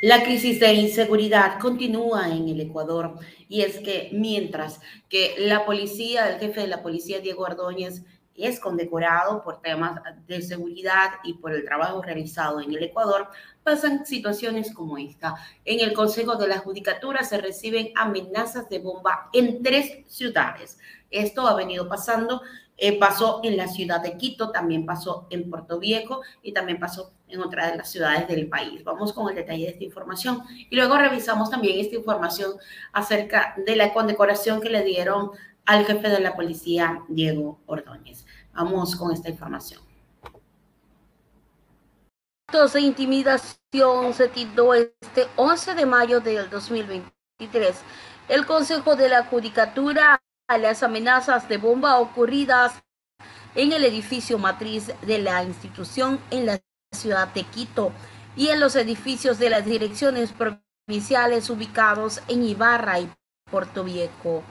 La crisis de inseguridad continúa en el Ecuador y es que mientras que la policía, el jefe de la policía, Diego Ordóñez, es condecorado por temas de seguridad y por el trabajo realizado en el Ecuador, pasan situaciones como esta. En el Consejo de la Judicatura se reciben amenazas de bomba en tres ciudades. Esto ha venido pasando eh, pasó en la ciudad de Quito, también pasó en Puerto Viejo y también pasó en otras de las ciudades del país. Vamos con el detalle de esta información y luego revisamos también esta información acerca de la condecoración que le dieron al jefe de la policía, Diego Ordóñez. Vamos con esta información. Actos de intimidación se tituló este 11 de mayo del 2023. El Consejo de la Judicatura a las amenazas de bomba ocurridas en el edificio matriz de la institución en la ciudad de Quito y en los edificios de las direcciones provinciales ubicados en Ibarra y Puerto Viejo.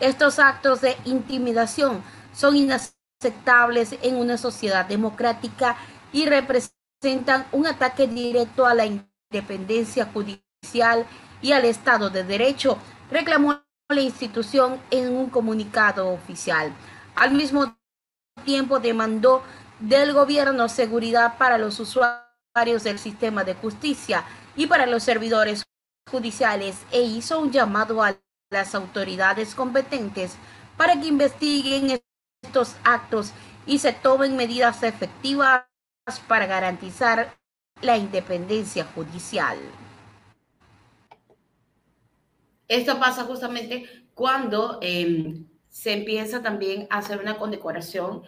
Estos actos de intimidación son inaceptables en una sociedad democrática y representan un ataque directo a la independencia judicial y al Estado de Derecho, reclamó la institución en un comunicado oficial. Al mismo tiempo demandó del gobierno seguridad para los usuarios del sistema de justicia y para los servidores judiciales e hizo un llamado a las autoridades competentes para que investiguen estos actos y se tomen medidas efectivas para garantizar la independencia judicial. Esto pasa justamente cuando em, se empieza también a hacer una condecoración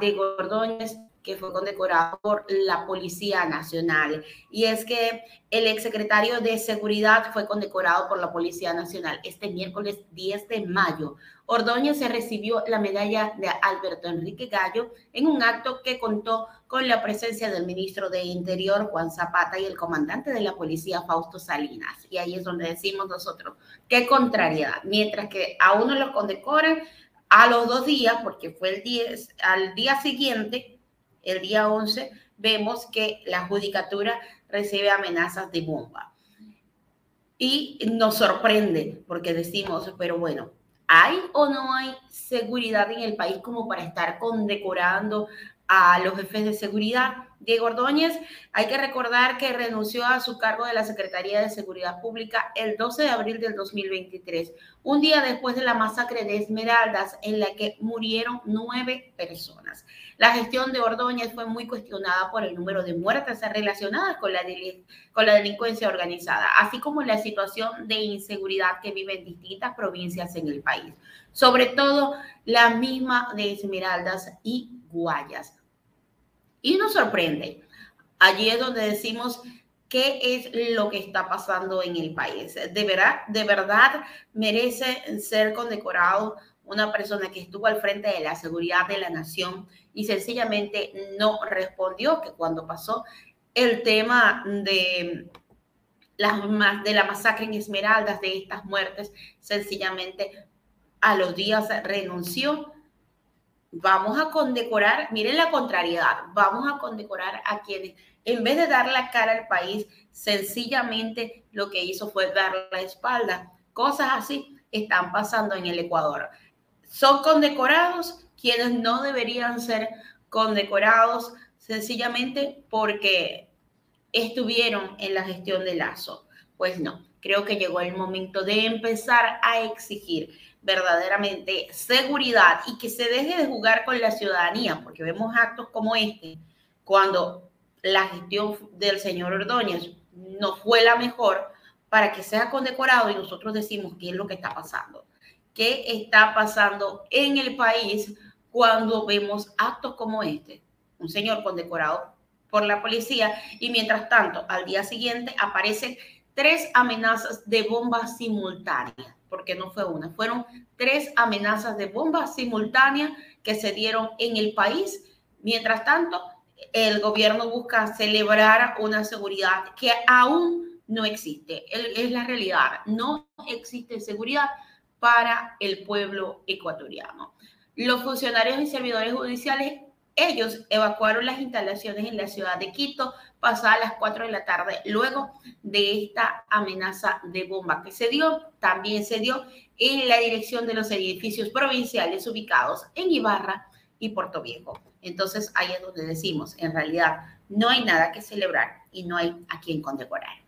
de Ordóñez, que fue condecorado por la Policía Nacional. Y es que el exsecretario de Seguridad fue condecorado por la Policía Nacional este miércoles 10 de mayo. Ordóñez se recibió la medalla de Alberto Enrique Gallo en un acto que contó con la presencia del ministro de Interior, Juan Zapata, y el comandante de la policía, Fausto Salinas. Y ahí es donde decimos nosotros, qué contrariedad. Mientras que a uno lo condecoran a los dos días, porque fue el 10, al día siguiente, el día 11, vemos que la judicatura recibe amenazas de bomba. Y nos sorprende porque decimos, pero bueno, ¿hay o no hay seguridad en el país como para estar condecorando a los jefes de seguridad. Diego Ordóñez, hay que recordar que renunció a su cargo de la Secretaría de Seguridad Pública el 12 de abril del 2023, un día después de la masacre de Esmeraldas en la que murieron nueve personas. La gestión de Ordóñez fue muy cuestionada por el número de muertes relacionadas con la, con la delincuencia organizada, así como la situación de inseguridad que vive en distintas provincias en el país, sobre todo la misma de Esmeraldas y Guayas. Y nos sorprende. Allí es donde decimos qué es lo que está pasando en el país. De verdad, de verdad merece ser condecorado una persona que estuvo al frente de la seguridad de la nación y sencillamente no respondió que cuando pasó el tema de la, de la masacre en Esmeraldas, de estas muertes, sencillamente a los días renunció vamos a condecorar, miren la contrariedad, vamos a condecorar a quienes, en vez de dar la cara al país, sencillamente lo que hizo fue dar la espalda. Cosas así están pasando en el Ecuador. Son condecorados quienes no deberían ser condecorados sencillamente porque estuvieron en la gestión de Lazo. Pues no, creo que llegó el momento de empezar a exigir verdaderamente seguridad y que se deje de jugar con la ciudadanía, porque vemos actos como este, cuando la gestión del señor Ordóñez no fue la mejor para que sea condecorado y nosotros decimos qué es lo que está pasando. ¿Qué está pasando en el país cuando vemos actos como este? Un señor condecorado por la policía y mientras tanto al día siguiente aparecen tres amenazas de bombas simultáneas porque no fue una, fueron tres amenazas de bombas simultáneas que se dieron en el país. Mientras tanto, el gobierno busca celebrar una seguridad que aún no existe. Es la realidad. No existe seguridad para el pueblo ecuatoriano. Los funcionarios y servidores judiciales ellos evacuaron las instalaciones en la ciudad de Quito pasadas las 4 de la tarde, luego de esta amenaza de bomba que se dio, también se dio en la dirección de los edificios provinciales ubicados en Ibarra y Puerto Viejo. Entonces ahí es donde decimos, en realidad no hay nada que celebrar y no hay a quien condecorar.